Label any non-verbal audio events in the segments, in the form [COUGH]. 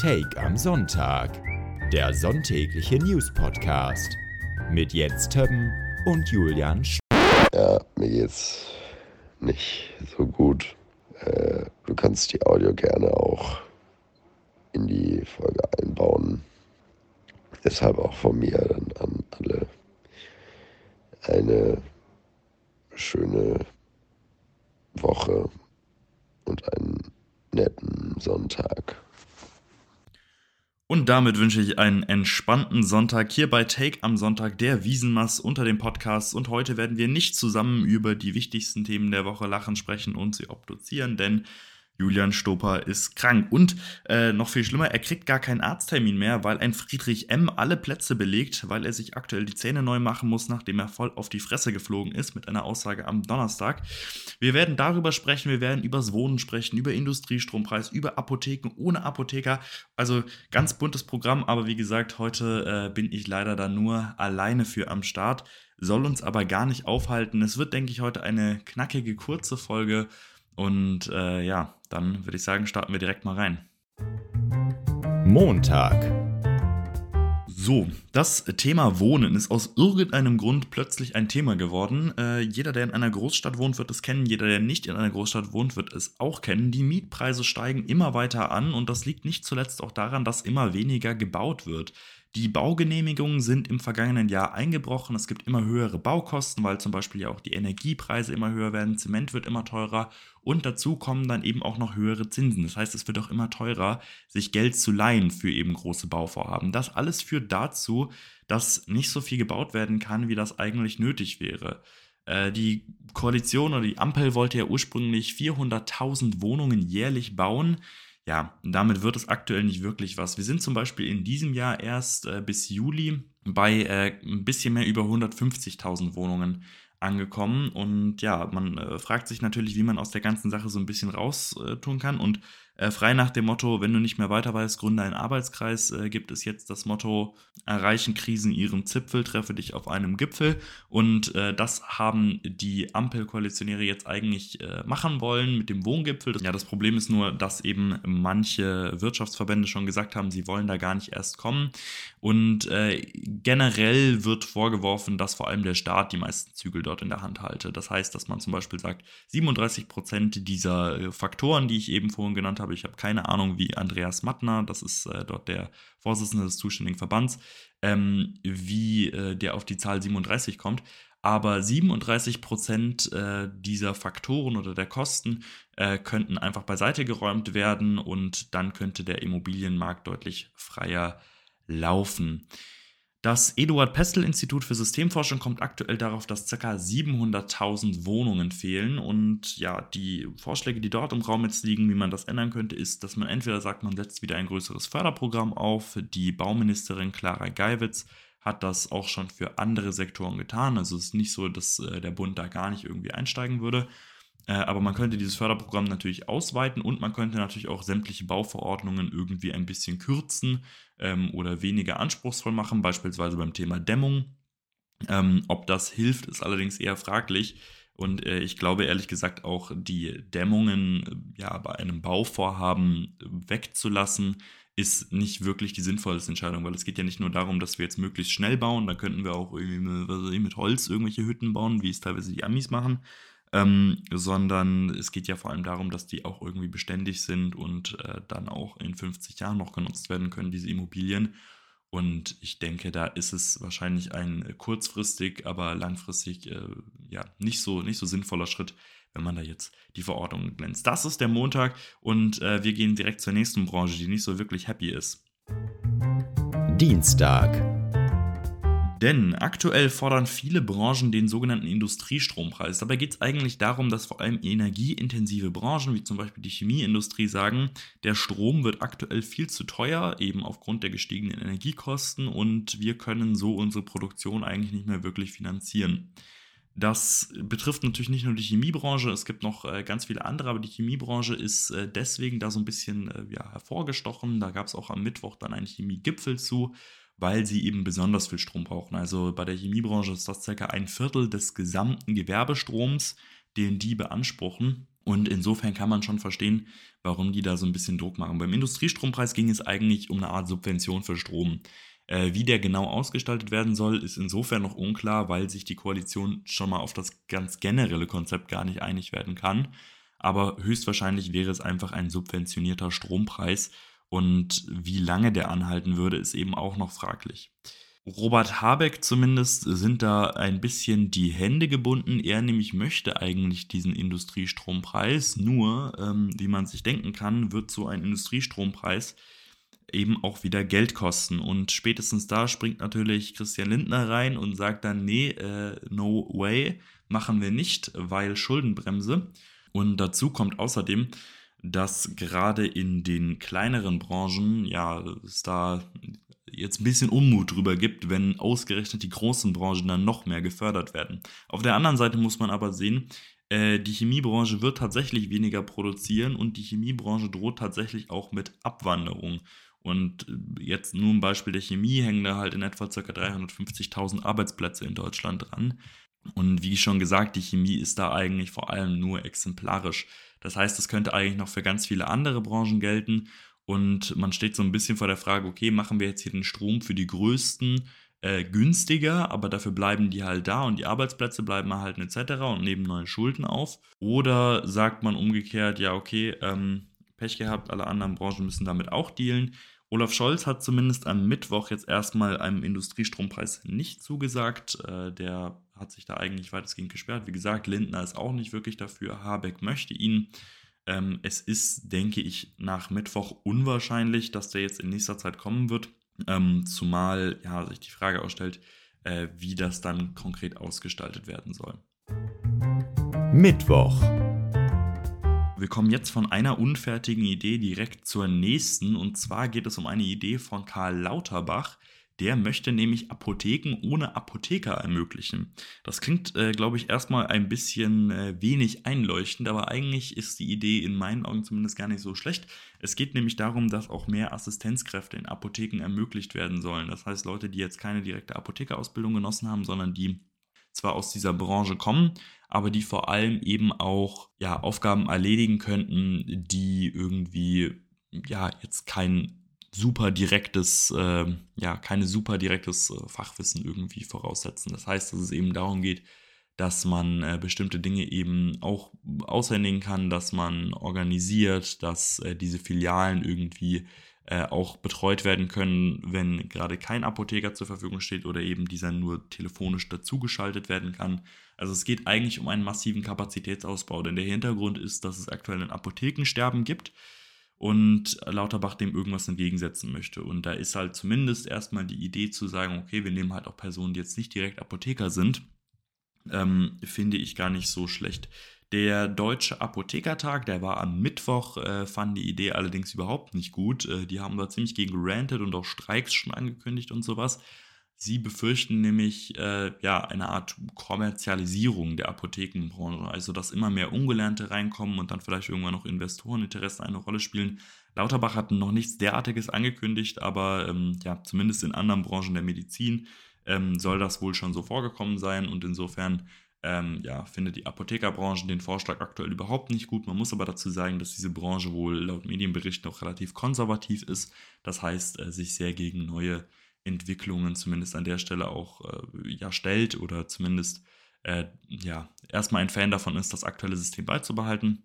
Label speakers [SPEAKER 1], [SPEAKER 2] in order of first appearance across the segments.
[SPEAKER 1] Take am Sonntag, der sonntägliche News-Podcast mit Jens Többen und Julian Sch
[SPEAKER 2] Ja, mir geht's nicht so gut. Äh, du kannst die Audio gerne auch in die Folge einbauen. Deshalb auch von mir dann an alle eine schöne Woche und einen netten Sonntag.
[SPEAKER 3] Und damit wünsche ich einen entspannten Sonntag hier bei Take am Sonntag, der Wiesenmass unter den Podcasts. Und heute werden wir nicht zusammen über die wichtigsten Themen der Woche lachen, sprechen und sie obduzieren, denn Julian Stoper ist krank. Und äh, noch viel schlimmer, er kriegt gar keinen Arzttermin mehr, weil ein Friedrich M. alle Plätze belegt, weil er sich aktuell die Zähne neu machen muss, nachdem er voll auf die Fresse geflogen ist mit einer Aussage am Donnerstag. Wir werden darüber sprechen, wir werden übers Wohnen sprechen, über Industriestrompreis, über Apotheken ohne Apotheker. Also ganz buntes Programm, aber wie gesagt, heute äh, bin ich leider da nur alleine für am Start. Soll uns aber gar nicht aufhalten. Es wird, denke ich, heute eine knackige, kurze Folge. Und äh, ja, dann würde ich sagen, starten wir direkt mal rein.
[SPEAKER 1] Montag.
[SPEAKER 3] So, das Thema Wohnen ist aus irgendeinem Grund plötzlich ein Thema geworden. Äh, jeder, der in einer Großstadt wohnt, wird es kennen. Jeder, der nicht in einer Großstadt wohnt, wird es auch kennen. Die Mietpreise steigen immer weiter an und das liegt nicht zuletzt auch daran, dass immer weniger gebaut wird. Die Baugenehmigungen sind im vergangenen Jahr eingebrochen. Es gibt immer höhere Baukosten, weil zum Beispiel ja auch die Energiepreise immer höher werden, Zement wird immer teurer und dazu kommen dann eben auch noch höhere Zinsen. Das heißt, es wird auch immer teurer, sich Geld zu leihen für eben große Bauvorhaben. Das alles führt dazu, dass nicht so viel gebaut werden kann, wie das eigentlich nötig wäre. Äh, die Koalition oder die Ampel wollte ja ursprünglich 400.000 Wohnungen jährlich bauen ja, damit wird es aktuell nicht wirklich was. Wir sind zum Beispiel in diesem Jahr erst äh, bis Juli bei äh, ein bisschen mehr über 150.000 Wohnungen angekommen. Und ja, man äh, fragt sich natürlich, wie man aus der ganzen Sache so ein bisschen raus äh, tun kann. Und äh, frei nach dem Motto, wenn du nicht mehr weiter weißt, gründe einen Arbeitskreis, äh, gibt es jetzt das Motto, erreichen Krisen ihren Zipfel, treffe dich auf einem Gipfel. Und äh, das haben die Ampelkoalitionäre jetzt eigentlich äh, machen wollen mit dem Wohngipfel. Ja, das Problem ist nur, dass eben manche Wirtschaftsverbände schon gesagt haben, sie wollen da gar nicht erst kommen. Und äh, generell wird vorgeworfen, dass vor allem der Staat die meisten Zügel dort in der Hand halte. Das heißt, dass man zum Beispiel sagt, 37 Prozent dieser äh, Faktoren, die ich eben vorhin genannt habe, habe. Ich habe keine Ahnung, wie Andreas Mattner, das ist äh, dort der Vorsitzende des zuständigen Verbands, ähm, wie äh, der auf die Zahl 37 kommt. Aber 37 Prozent äh, dieser Faktoren oder der Kosten äh, könnten einfach beiseite geräumt werden und dann könnte der Immobilienmarkt deutlich freier laufen. Das Eduard Pestel Institut für Systemforschung kommt aktuell darauf, dass ca. 700.000 Wohnungen fehlen. Und ja, die Vorschläge, die dort im Raum jetzt liegen, wie man das ändern könnte, ist, dass man entweder sagt, man setzt wieder ein größeres Förderprogramm auf. Die Bauministerin Clara Geiwitz hat das auch schon für andere Sektoren getan. Also es ist nicht so, dass äh, der Bund da gar nicht irgendwie einsteigen würde. Äh, aber man könnte dieses Förderprogramm natürlich ausweiten und man könnte natürlich auch sämtliche Bauverordnungen irgendwie ein bisschen kürzen ähm, oder weniger anspruchsvoll machen, beispielsweise beim Thema Dämmung. Ähm, ob das hilft, ist allerdings eher fraglich. Und äh, ich glaube ehrlich gesagt auch, die Dämmungen äh, ja, bei einem Bauvorhaben wegzulassen, ist nicht wirklich die sinnvollste Entscheidung, weil es geht ja nicht nur darum, dass wir jetzt möglichst schnell bauen, da könnten wir auch irgendwie mit Holz irgendwelche Hütten bauen, wie es teilweise die Amis machen, ähm, sondern es geht ja vor allem darum, dass die auch irgendwie beständig sind und äh, dann auch in 50 Jahren noch genutzt werden können, diese Immobilien. Und ich denke, da ist es wahrscheinlich ein äh, kurzfristig, aber langfristig äh, ja nicht so, nicht so sinnvoller Schritt, wenn man da jetzt die Verordnung glänzt. Das ist der Montag und äh, wir gehen direkt zur nächsten Branche, die nicht so wirklich happy ist.
[SPEAKER 1] Dienstag.
[SPEAKER 3] Denn aktuell fordern viele Branchen den sogenannten Industriestrompreis. Dabei geht es eigentlich darum, dass vor allem energieintensive Branchen, wie zum Beispiel die Chemieindustrie, sagen, der Strom wird aktuell viel zu teuer, eben aufgrund der gestiegenen Energiekosten und wir können so unsere Produktion eigentlich nicht mehr wirklich finanzieren. Das betrifft natürlich nicht nur die Chemiebranche, es gibt noch äh, ganz viele andere, aber die Chemiebranche ist äh, deswegen da so ein bisschen äh, ja, hervorgestochen. Da gab es auch am Mittwoch dann einen Chemiegipfel zu weil sie eben besonders viel Strom brauchen. Also bei der Chemiebranche ist das ca. ein Viertel des gesamten Gewerbestroms, den die beanspruchen. Und insofern kann man schon verstehen, warum die da so ein bisschen Druck machen. Beim Industriestrompreis ging es eigentlich um eine Art Subvention für Strom. Äh, wie der genau ausgestaltet werden soll, ist insofern noch unklar, weil sich die Koalition schon mal auf das ganz generelle Konzept gar nicht einig werden kann. Aber höchstwahrscheinlich wäre es einfach ein subventionierter Strompreis. Und wie lange der anhalten würde, ist eben auch noch fraglich. Robert Habeck zumindest sind da ein bisschen die Hände gebunden. Er nämlich möchte eigentlich diesen Industriestrompreis. Nur, ähm, wie man sich denken kann, wird so ein Industriestrompreis eben auch wieder Geld kosten. Und spätestens da springt natürlich Christian Lindner rein und sagt dann, nee, äh, no way, machen wir nicht, weil Schuldenbremse. Und dazu kommt außerdem, dass gerade in den kleineren Branchen, ja, es da jetzt ein bisschen Unmut drüber gibt, wenn ausgerechnet die großen Branchen dann noch mehr gefördert werden. Auf der anderen Seite muss man aber sehen, äh, die Chemiebranche wird tatsächlich weniger produzieren und die Chemiebranche droht tatsächlich auch mit Abwanderung. Und äh, jetzt nur ein Beispiel der Chemie hängen da halt in etwa ca. 350.000 Arbeitsplätze in Deutschland dran. Und wie schon gesagt, die Chemie ist da eigentlich vor allem nur exemplarisch. Das heißt, das könnte eigentlich noch für ganz viele andere Branchen gelten. Und man steht so ein bisschen vor der Frage, okay, machen wir jetzt hier den Strom für die größten äh, günstiger, aber dafür bleiben die halt da und die Arbeitsplätze bleiben erhalten etc. und nehmen neue Schulden auf. Oder sagt man umgekehrt, ja, okay, ähm, Pech gehabt, alle anderen Branchen müssen damit auch dealen. Olaf Scholz hat zumindest am Mittwoch jetzt erstmal einem Industriestrompreis nicht zugesagt. Äh, der hat sich da eigentlich weitestgehend gesperrt. Wie gesagt, Lindner ist auch nicht wirklich dafür. Habeck möchte ihn. Ähm, es ist, denke ich, nach Mittwoch unwahrscheinlich, dass der jetzt in nächster Zeit kommen wird. Ähm, zumal ja, sich die Frage ausstellt, äh, wie das dann konkret ausgestaltet werden soll.
[SPEAKER 1] Mittwoch.
[SPEAKER 3] Wir kommen jetzt von einer unfertigen Idee direkt zur nächsten. Und zwar geht es um eine Idee von Karl Lauterbach. Der möchte nämlich Apotheken ohne Apotheker ermöglichen. Das klingt, äh, glaube ich, erstmal ein bisschen äh, wenig einleuchtend, aber eigentlich ist die Idee in meinen Augen zumindest gar nicht so schlecht. Es geht nämlich darum, dass auch mehr Assistenzkräfte in Apotheken ermöglicht werden sollen. Das heißt, Leute, die jetzt keine direkte Apothekerausbildung genossen haben, sondern die zwar aus dieser Branche kommen, aber die vor allem eben auch ja, Aufgaben erledigen könnten, die irgendwie ja jetzt kein super direktes, äh, ja, keine super direktes äh, Fachwissen irgendwie voraussetzen. Das heißt, dass es eben darum geht, dass man äh, bestimmte Dinge eben auch aushändigen kann, dass man organisiert, dass äh, diese Filialen irgendwie äh, auch betreut werden können, wenn gerade kein Apotheker zur Verfügung steht oder eben dieser nur telefonisch dazugeschaltet werden kann. Also es geht eigentlich um einen massiven Kapazitätsausbau, denn der Hintergrund ist, dass es aktuell ein Apothekensterben gibt und Lauterbach dem irgendwas entgegensetzen möchte. Und da ist halt zumindest erstmal die Idee zu sagen, okay, wir nehmen halt auch Personen, die jetzt nicht direkt Apotheker sind, ähm, finde ich gar nicht so schlecht. Der Deutsche Apothekertag, der war am Mittwoch, äh, fand die Idee allerdings überhaupt nicht gut. Äh, die haben da ziemlich gegen gerantet und auch Streiks schon angekündigt und sowas. Sie befürchten nämlich äh, ja, eine Art Kommerzialisierung der Apothekenbranche, also dass immer mehr Ungelernte reinkommen und dann vielleicht irgendwann noch Investoreninteressen eine Rolle spielen. Lauterbach hat noch nichts derartiges angekündigt, aber ähm, ja, zumindest in anderen Branchen der Medizin ähm, soll das wohl schon so vorgekommen sein und insofern ähm, ja, findet die Apothekerbranche den Vorschlag aktuell überhaupt nicht gut. Man muss aber dazu sagen, dass diese Branche wohl laut Medienberichten auch relativ konservativ ist. Das heißt, äh, sich sehr gegen neue Entwicklungen zumindest an der Stelle auch äh, ja, stellt oder zumindest äh, ja, erstmal ein Fan davon ist, das aktuelle System beizubehalten.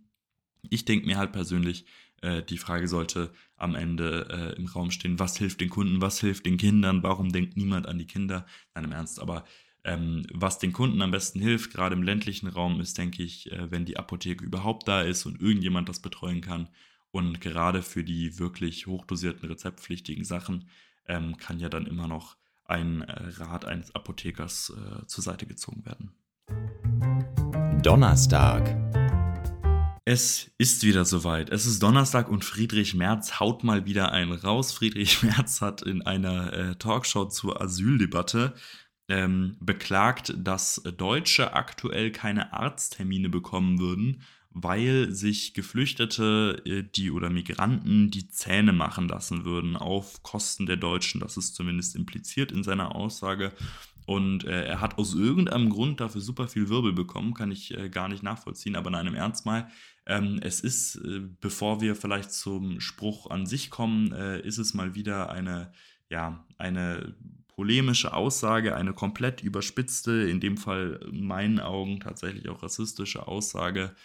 [SPEAKER 3] Ich denke mir halt persönlich, äh, die Frage sollte am Ende äh, im Raum stehen, was hilft den Kunden, was hilft den Kindern, warum denkt niemand an die Kinder? Nein, im Ernst, aber ähm, was den Kunden am besten hilft, gerade im ländlichen Raum, ist, denke ich, äh, wenn die Apotheke überhaupt da ist und irgendjemand das betreuen kann. Und gerade für die wirklich hochdosierten, rezeptpflichtigen Sachen ähm, kann ja dann immer noch ein äh, Rat eines Apothekers äh, zur Seite gezogen werden.
[SPEAKER 1] Donnerstag.
[SPEAKER 3] Es ist wieder soweit. Es ist Donnerstag und Friedrich Merz haut mal wieder einen raus. Friedrich [LAUGHS] Merz hat in einer äh, Talkshow zur Asyldebatte ähm, beklagt, dass Deutsche aktuell keine Arzttermine bekommen würden, weil sich Geflüchtete äh, die oder Migranten die Zähne machen lassen würden auf Kosten der Deutschen. Das ist zumindest impliziert in seiner Aussage. Und äh, er hat aus irgendeinem Grund dafür super viel Wirbel bekommen, kann ich äh, gar nicht nachvollziehen. Aber in einem Ernst mal, Ähm, es ist, äh, bevor wir vielleicht zum Spruch an sich kommen, äh, ist es mal wieder eine, ja, eine polemische Aussage, eine komplett überspitzte, in dem Fall in meinen Augen tatsächlich auch rassistische Aussage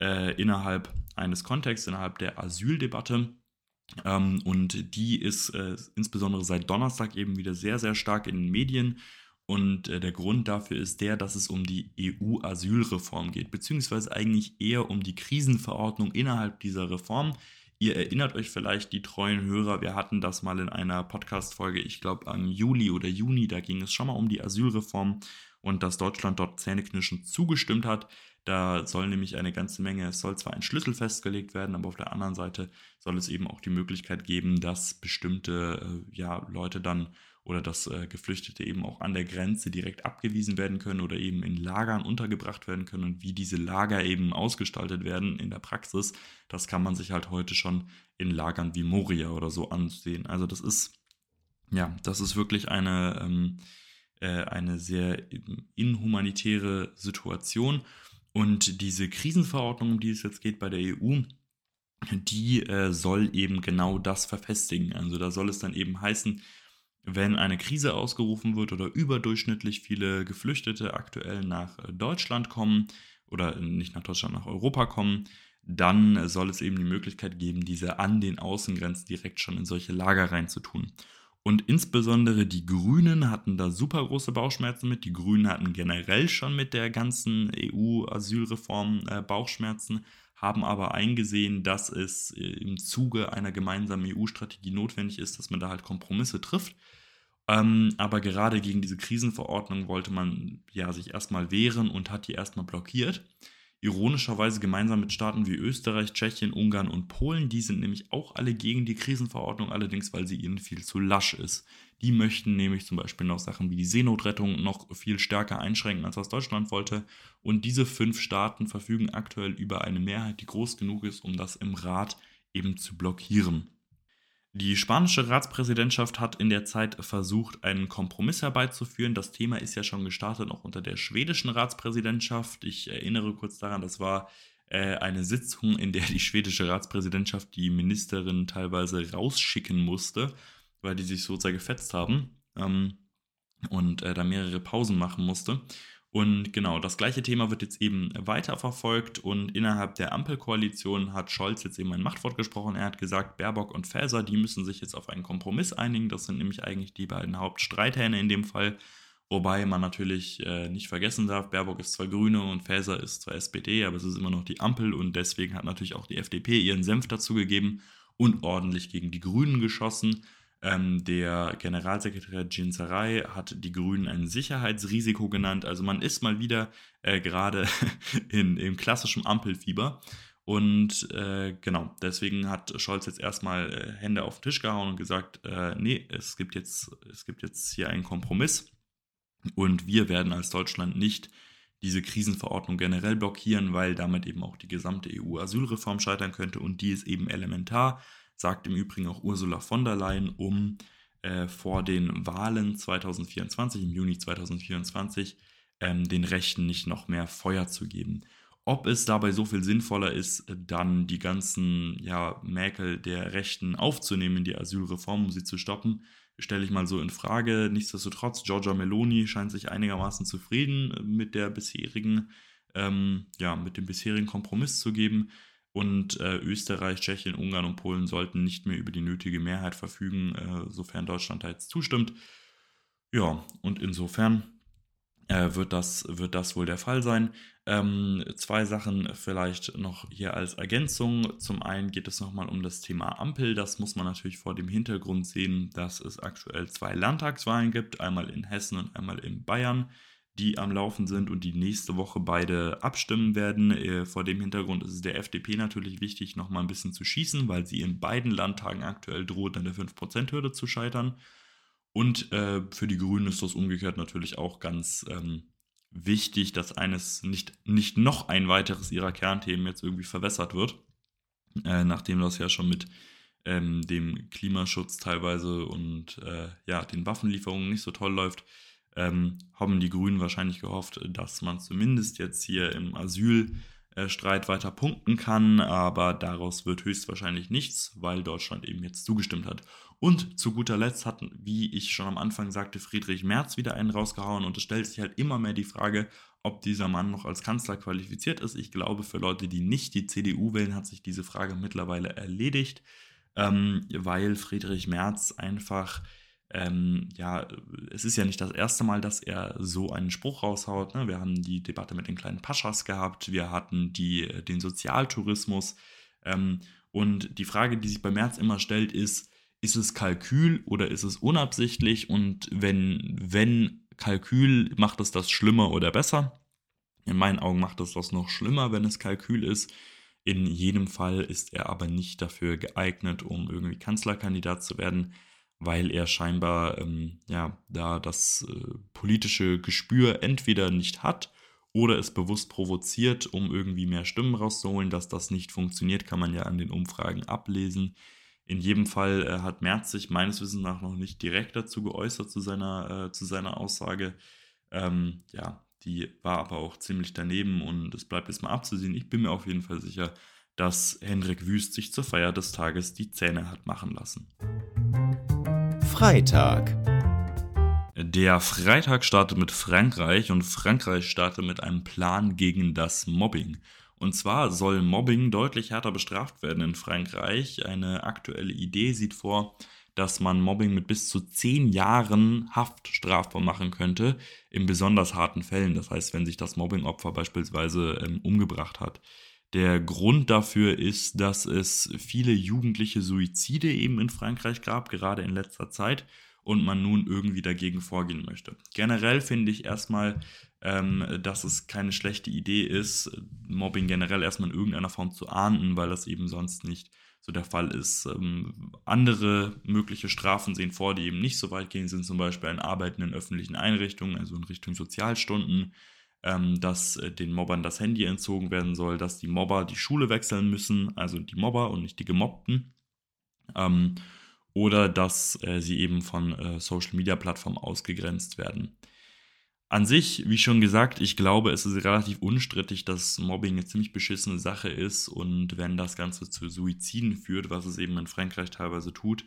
[SPEAKER 3] äh, innerhalb eines Kontexts, innerhalb der Asyldebatte. Ähm, und die ist äh, insbesondere seit Donnerstag eben wieder sehr, sehr stark in den Medien. Und äh, der Grund dafür ist der, dass es um die EU-Asylreform geht, beziehungsweise eigentlich eher um die Krisenverordnung innerhalb dieser Reform. Ihr erinnert euch vielleicht, die treuen Hörer, wir hatten das mal in einer Podcast-Folge, ich glaube am Juli oder Juni, da ging es schon mal um die Asylreform und dass Deutschland dort zähneknirschend zugestimmt hat. Da soll nämlich eine ganze Menge, es soll zwar ein Schlüssel festgelegt werden, aber auf der anderen Seite soll es eben auch die Möglichkeit geben, dass bestimmte äh, ja, Leute dann oder dass äh, Geflüchtete eben auch an der Grenze direkt abgewiesen werden können oder eben in Lagern untergebracht werden können und wie diese Lager eben ausgestaltet werden in der Praxis, das kann man sich halt heute schon in Lagern wie Moria oder so ansehen. Also das ist, ja, das ist wirklich eine, ähm, äh, eine sehr inhumanitäre Situation und diese Krisenverordnung, um die es jetzt geht bei der EU, die äh, soll eben genau das verfestigen. Also da soll es dann eben heißen, wenn eine Krise ausgerufen wird oder überdurchschnittlich viele Geflüchtete aktuell nach äh, Deutschland kommen oder nicht nach Deutschland, nach Europa kommen, dann soll es eben die Möglichkeit geben, diese an den Außengrenzen direkt schon in solche Lager reinzutun. Und insbesondere die Grünen hatten da super große Bauchschmerzen mit. Die Grünen hatten generell schon mit der ganzen EU-Asylreform äh, Bauchschmerzen, haben aber eingesehen, dass es äh, im Zuge einer gemeinsamen EU-Strategie notwendig ist, dass man da halt Kompromisse trifft. Ähm, aber gerade gegen diese Krisenverordnung wollte man ja sich erstmal wehren und hat die erstmal blockiert. Ironischerweise gemeinsam mit Staaten wie Österreich, Tschechien, Ungarn und Polen. Die sind nämlich auch alle gegen die Krisenverordnung, allerdings weil sie ihnen viel zu lasch ist. Die möchten nämlich zum Beispiel noch Sachen wie die Seenotrettung noch viel stärker einschränken, als was Deutschland wollte. Und diese fünf Staaten verfügen aktuell über eine Mehrheit, die groß genug ist, um das im Rat eben zu blockieren. Die spanische Ratspräsidentschaft hat in der Zeit versucht, einen Kompromiss herbeizuführen. Das Thema ist ja schon gestartet, auch unter der schwedischen Ratspräsidentschaft. Ich erinnere kurz daran, das war äh, eine Sitzung, in der die schwedische Ratspräsidentschaft die Ministerin teilweise rausschicken musste, weil die sich so sehr gefetzt haben ähm, und äh, da mehrere Pausen machen musste. Und genau, das gleiche Thema wird jetzt eben weiterverfolgt und innerhalb der Ampelkoalition hat Scholz jetzt eben ein Machtwort gesprochen. Er hat gesagt, Baerbock und Faeser, die müssen sich jetzt auf einen Kompromiss einigen. Das sind nämlich eigentlich die beiden Hauptstreithähne in dem Fall. Wobei man natürlich äh, nicht vergessen darf, Baerbock ist zwar Grüne und Faeser ist zwar SPD, aber es ist immer noch die Ampel und deswegen hat natürlich auch die FDP ihren Senf dazugegeben und ordentlich gegen die Grünen geschossen. Ähm, der Generalsekretär Jin Sarai hat die Grünen ein Sicherheitsrisiko genannt. Also man ist mal wieder äh, gerade [LAUGHS] in, im klassischen Ampelfieber. Und äh, genau, deswegen hat Scholz jetzt erstmal äh, Hände auf den Tisch gehauen und gesagt, äh, nee, es gibt, jetzt, es gibt jetzt hier einen Kompromiss. Und wir werden als Deutschland nicht diese Krisenverordnung generell blockieren, weil damit eben auch die gesamte EU-Asylreform scheitern könnte. Und die ist eben elementar sagt im Übrigen auch Ursula von der Leyen, um äh, vor den Wahlen 2024, im Juni 2024, ähm, den Rechten nicht noch mehr Feuer zu geben. Ob es dabei so viel sinnvoller ist, dann die ganzen ja, Mäkel der Rechten aufzunehmen in die Asylreform, um sie zu stoppen, stelle ich mal so in Frage. Nichtsdestotrotz, Giorgia Meloni scheint sich einigermaßen zufrieden mit der bisherigen, ähm, ja, mit dem bisherigen Kompromiss zu geben. Und äh, Österreich, Tschechien, Ungarn und Polen sollten nicht mehr über die nötige Mehrheit verfügen, äh, sofern Deutschland da jetzt zustimmt. Ja, und insofern äh, wird, das, wird das wohl der Fall sein. Ähm, zwei Sachen vielleicht noch hier als Ergänzung. Zum einen geht es nochmal um das Thema Ampel. Das muss man natürlich vor dem Hintergrund sehen, dass es aktuell zwei Landtagswahlen gibt, einmal in Hessen und einmal in Bayern die am Laufen sind und die nächste Woche beide abstimmen werden. Äh, vor dem Hintergrund ist es der FDP natürlich wichtig, nochmal ein bisschen zu schießen, weil sie in beiden Landtagen aktuell droht, an der 5%-Hürde zu scheitern. Und äh, für die Grünen ist das umgekehrt natürlich auch ganz ähm, wichtig, dass eines nicht, nicht noch ein weiteres ihrer Kernthemen jetzt irgendwie verwässert wird, äh, nachdem das ja schon mit ähm, dem Klimaschutz teilweise und äh, ja, den Waffenlieferungen nicht so toll läuft ähm, haben die Grünen wahrscheinlich gehofft, dass man zumindest jetzt hier im Asylthema äh, Streit weiter punkten kann, aber daraus wird höchstwahrscheinlich nichts, weil Deutschland eben jetzt zugestimmt hat. Und zu guter Letzt hat, wie ich schon am Anfang sagte, Friedrich Merz wieder einen rausgehauen und es stellt sich halt immer mehr die Frage, ob dieser Mann noch als Kanzler qualifiziert ist. Ich glaube, für Leute, die nicht die CDU wählen, hat sich diese Frage mittlerweile erledigt, ähm, weil Friedrich Merz einfach ähm, ja, es ist ja nicht das erste Mal, dass er so einen Spruch raushaut. Ne? Wir haben die Debatte mit den kleinen Paschas gehabt, wir hatten die, äh, den Sozialtourismus. Ähm, und die Frage, die sich bei Merz immer stellt, ist, ist es Kalkül oder ist es unabsichtlich? Und wenn, wenn Kalkül, macht es das schlimmer oder besser? In meinen Augen macht es das noch schlimmer, wenn es Kalkül ist. In jedem Fall ist er aber nicht dafür geeignet, um irgendwie Kanzlerkandidat zu werden weil er scheinbar ähm, ja, da das äh, politische Gespür entweder nicht hat oder es bewusst provoziert, um irgendwie mehr Stimmen rauszuholen. Dass das nicht funktioniert, kann man ja an den Umfragen ablesen. In jedem Fall äh, hat Merz sich meines Wissens nach noch nicht direkt dazu geäußert zu seiner, äh, zu seiner Aussage. Ähm, ja, die war aber auch ziemlich daneben und es bleibt jetzt mal abzusehen. Ich bin mir auf jeden Fall sicher, dass Henrik Wüst sich zur Feier des Tages die Zähne hat machen lassen.
[SPEAKER 1] Freitag.
[SPEAKER 3] Der Freitag startet mit Frankreich und Frankreich startet mit einem Plan gegen das Mobbing. Und zwar soll Mobbing deutlich härter bestraft werden in Frankreich. Eine aktuelle Idee sieht vor, dass man Mobbing mit bis zu zehn Jahren Haft strafbar machen könnte, in besonders harten Fällen. Das heißt, wenn sich das Mobbingopfer beispielsweise ähm, umgebracht hat. Der Grund dafür ist, dass es viele jugendliche Suizide eben in Frankreich gab, gerade in letzter Zeit, und man nun irgendwie dagegen vorgehen möchte. Generell finde ich erstmal, ähm, dass es keine schlechte Idee ist, Mobbing generell erstmal in irgendeiner Form zu ahnden, weil das eben sonst nicht so der Fall ist. Ähm, andere mögliche Strafen sehen vor, die eben nicht so weit gehen, sind zum Beispiel ein Arbeiten in öffentlichen Einrichtungen, also in Richtung Sozialstunden ähm, dass äh, den Mobbern das Handy entzogen werden soll, dass die Mobber die Schule wechseln müssen, also die Mobber und nicht die Gemobbten. Ähm, oder dass äh, sie eben von äh, Social-Media-Plattformen ausgegrenzt werden. An sich, wie schon gesagt, ich glaube, es ist relativ unstrittig, dass Mobbing eine ziemlich beschissene Sache ist und wenn das Ganze zu Suiziden führt, was es eben in Frankreich teilweise tut,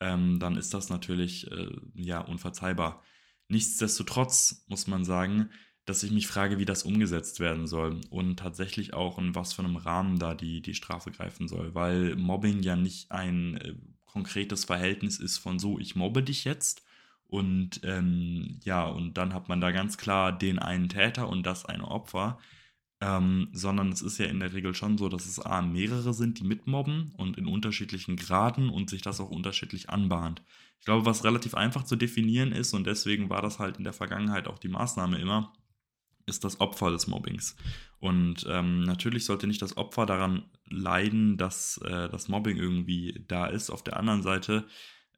[SPEAKER 3] ähm, dann ist das natürlich äh, ja unverzeihbar. Nichtsdestotrotz muss man sagen, dass ich mich frage, wie das umgesetzt werden soll und tatsächlich auch in was für einem Rahmen da die, die Strafe greifen soll, weil Mobbing ja nicht ein äh, konkretes Verhältnis ist von so, ich mobbe dich jetzt und ähm, ja, und dann hat man da ganz klar den einen Täter und das eine Opfer, ähm, sondern es ist ja in der Regel schon so, dass es A, mehrere sind, die mitmobben und in unterschiedlichen Graden und sich das auch unterschiedlich anbahnt. Ich glaube, was relativ einfach zu definieren ist und deswegen war das halt in der Vergangenheit auch die Maßnahme immer, ist das Opfer des Mobbings. Und ähm, natürlich sollte nicht das Opfer daran leiden, dass äh, das Mobbing irgendwie da ist. Auf der anderen Seite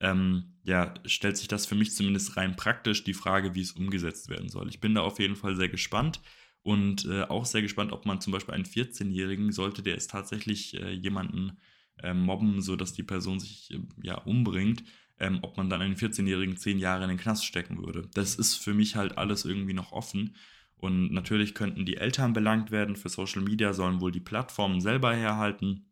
[SPEAKER 3] ähm, ja, stellt sich das für mich zumindest rein praktisch die Frage, wie es umgesetzt werden soll. Ich bin da auf jeden Fall sehr gespannt und äh, auch sehr gespannt, ob man zum Beispiel einen 14-Jährigen, sollte der es tatsächlich äh, jemanden äh, mobben, sodass die Person sich äh, ja umbringt, ähm, ob man dann einen 14-Jährigen 10 Jahre in den Knast stecken würde. Das ist für mich halt alles irgendwie noch offen. Und natürlich könnten die Eltern belangt werden. Für Social Media sollen wohl die Plattformen selber herhalten.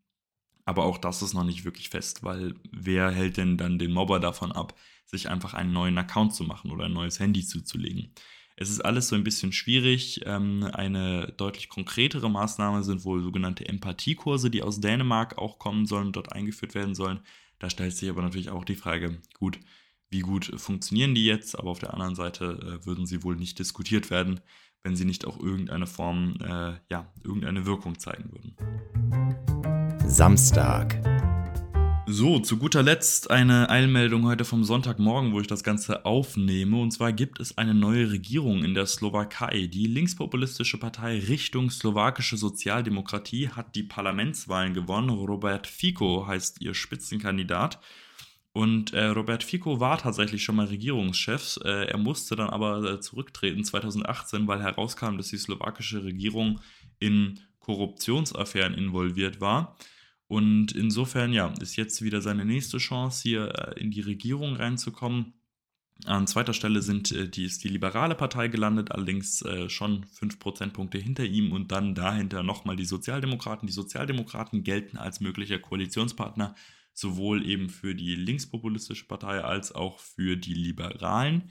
[SPEAKER 3] Aber auch das ist noch nicht wirklich fest, weil wer hält denn dann den Mobber davon ab, sich einfach einen neuen Account zu machen oder ein neues Handy zuzulegen? Es ist alles so ein bisschen schwierig. Ähm, eine deutlich konkretere Maßnahme sind wohl sogenannte Empathiekurse, die aus Dänemark auch kommen sollen und dort eingeführt werden sollen. Da stellt sich aber natürlich auch die Frage, gut, wie gut funktionieren die jetzt? Aber auf der anderen Seite äh, würden sie wohl nicht diskutiert werden, wenn sie nicht auch irgendeine Form, äh, ja, irgendeine Wirkung zeigen würden.
[SPEAKER 1] Samstag.
[SPEAKER 3] So, zu guter Letzt eine Eilmeldung heute vom Sonntagmorgen, wo ich das Ganze aufnehme. Und zwar gibt es eine neue Regierung in der Slowakei. Die linkspopulistische Partei Richtung slowakische Sozialdemokratie hat die Parlamentswahlen gewonnen. Robert Fico heißt ihr Spitzenkandidat. Und äh, Robert Fico war tatsächlich schon mal Regierungschef. Äh, er musste dann aber äh, zurücktreten 2018, weil herauskam, dass die slowakische Regierung in Korruptionsaffären involviert war. Und insofern, ja, ist jetzt wieder seine nächste Chance, hier äh, in die Regierung reinzukommen. An zweiter Stelle sind, äh, die, ist die Liberale Partei gelandet, allerdings äh, schon 5 Prozentpunkte hinter ihm und dann dahinter nochmal die Sozialdemokraten. Die Sozialdemokraten gelten als möglicher Koalitionspartner sowohl eben für die linkspopulistische Partei als auch für die Liberalen.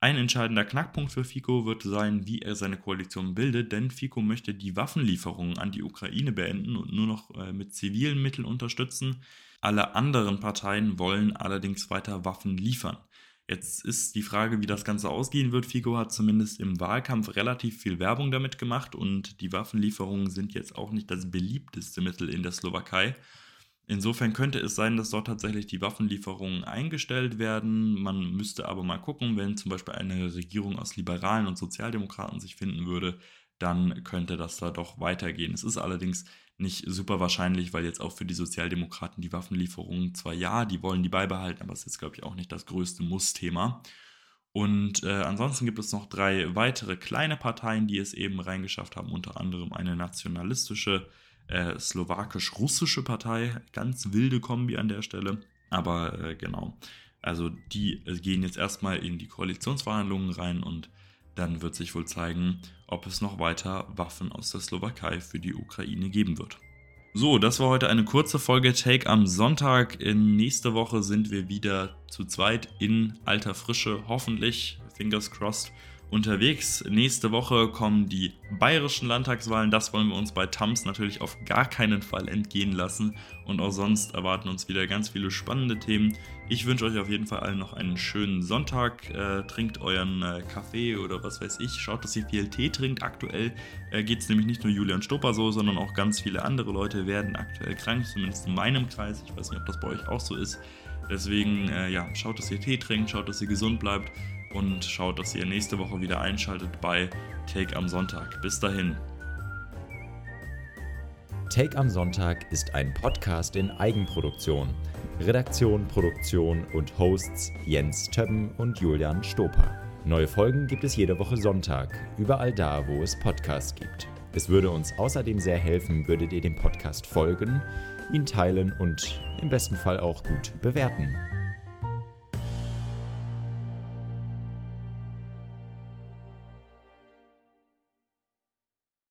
[SPEAKER 3] Ein entscheidender Knackpunkt für Fico wird sein, wie er seine Koalition bildet, denn Fico möchte die Waffenlieferungen an die Ukraine beenden und nur noch äh, mit zivilen Mitteln unterstützen. Alle anderen Parteien wollen allerdings weiter Waffen liefern. Jetzt ist die Frage, wie das Ganze ausgehen wird. Fico hat zumindest im Wahlkampf relativ viel Werbung damit gemacht und die Waffenlieferungen sind jetzt auch nicht das beliebteste Mittel in der Slowakei. Insofern könnte es sein, dass dort tatsächlich die Waffenlieferungen eingestellt werden. Man müsste aber mal gucken, wenn zum Beispiel eine Regierung aus Liberalen und Sozialdemokraten sich finden würde, dann könnte das da doch weitergehen. Es ist allerdings nicht super wahrscheinlich, weil jetzt auch für die Sozialdemokraten die Waffenlieferungen zwar ja, die wollen die beibehalten, aber es ist, glaube ich, auch nicht das größte Muss-Thema. Und äh, ansonsten gibt es noch drei weitere kleine Parteien, die es eben reingeschafft haben, unter anderem eine nationalistische äh, slowakisch-russische Partei. Ganz wilde Kombi an der Stelle. Aber äh, genau. Also die äh, gehen jetzt erstmal in die Koalitionsverhandlungen rein und dann wird sich wohl zeigen, ob es noch weiter Waffen aus der Slowakei für die Ukraine geben wird. So, das war heute eine kurze Folge Take am Sonntag. In nächste Woche sind wir wieder zu zweit in alter Frische, hoffentlich, fingers crossed unterwegs. Nächste Woche kommen die bayerischen Landtagswahlen. Das wollen wir uns bei Tams natürlich auf gar keinen Fall entgehen lassen. Und auch sonst erwarten uns wieder ganz viele spannende Themen. Ich wünsche euch auf jeden Fall allen noch einen schönen Sonntag. Äh, trinkt euren äh, Kaffee oder was weiß ich. Schaut, dass ihr viel Tee trinkt. Aktuell äh, geht es nämlich nicht nur Julian Stopper so, sondern auch ganz viele andere Leute werden aktuell krank, zumindest in meinem Kreis. Ich weiß nicht, ob das bei euch auch so ist. Deswegen, äh, ja, schaut, dass ihr Tee trinkt, schaut, dass ihr gesund bleibt und schaut, dass ihr nächste Woche wieder einschaltet bei Take am Sonntag. Bis dahin.
[SPEAKER 1] Take am Sonntag ist ein Podcast in Eigenproduktion. Redaktion, Produktion und Hosts Jens Többen und Julian Stoper. Neue Folgen gibt es jede Woche Sonntag, überall da, wo es Podcasts gibt. Es würde uns außerdem sehr helfen, würdet ihr dem Podcast folgen, ihn teilen und im besten Fall auch gut bewerten.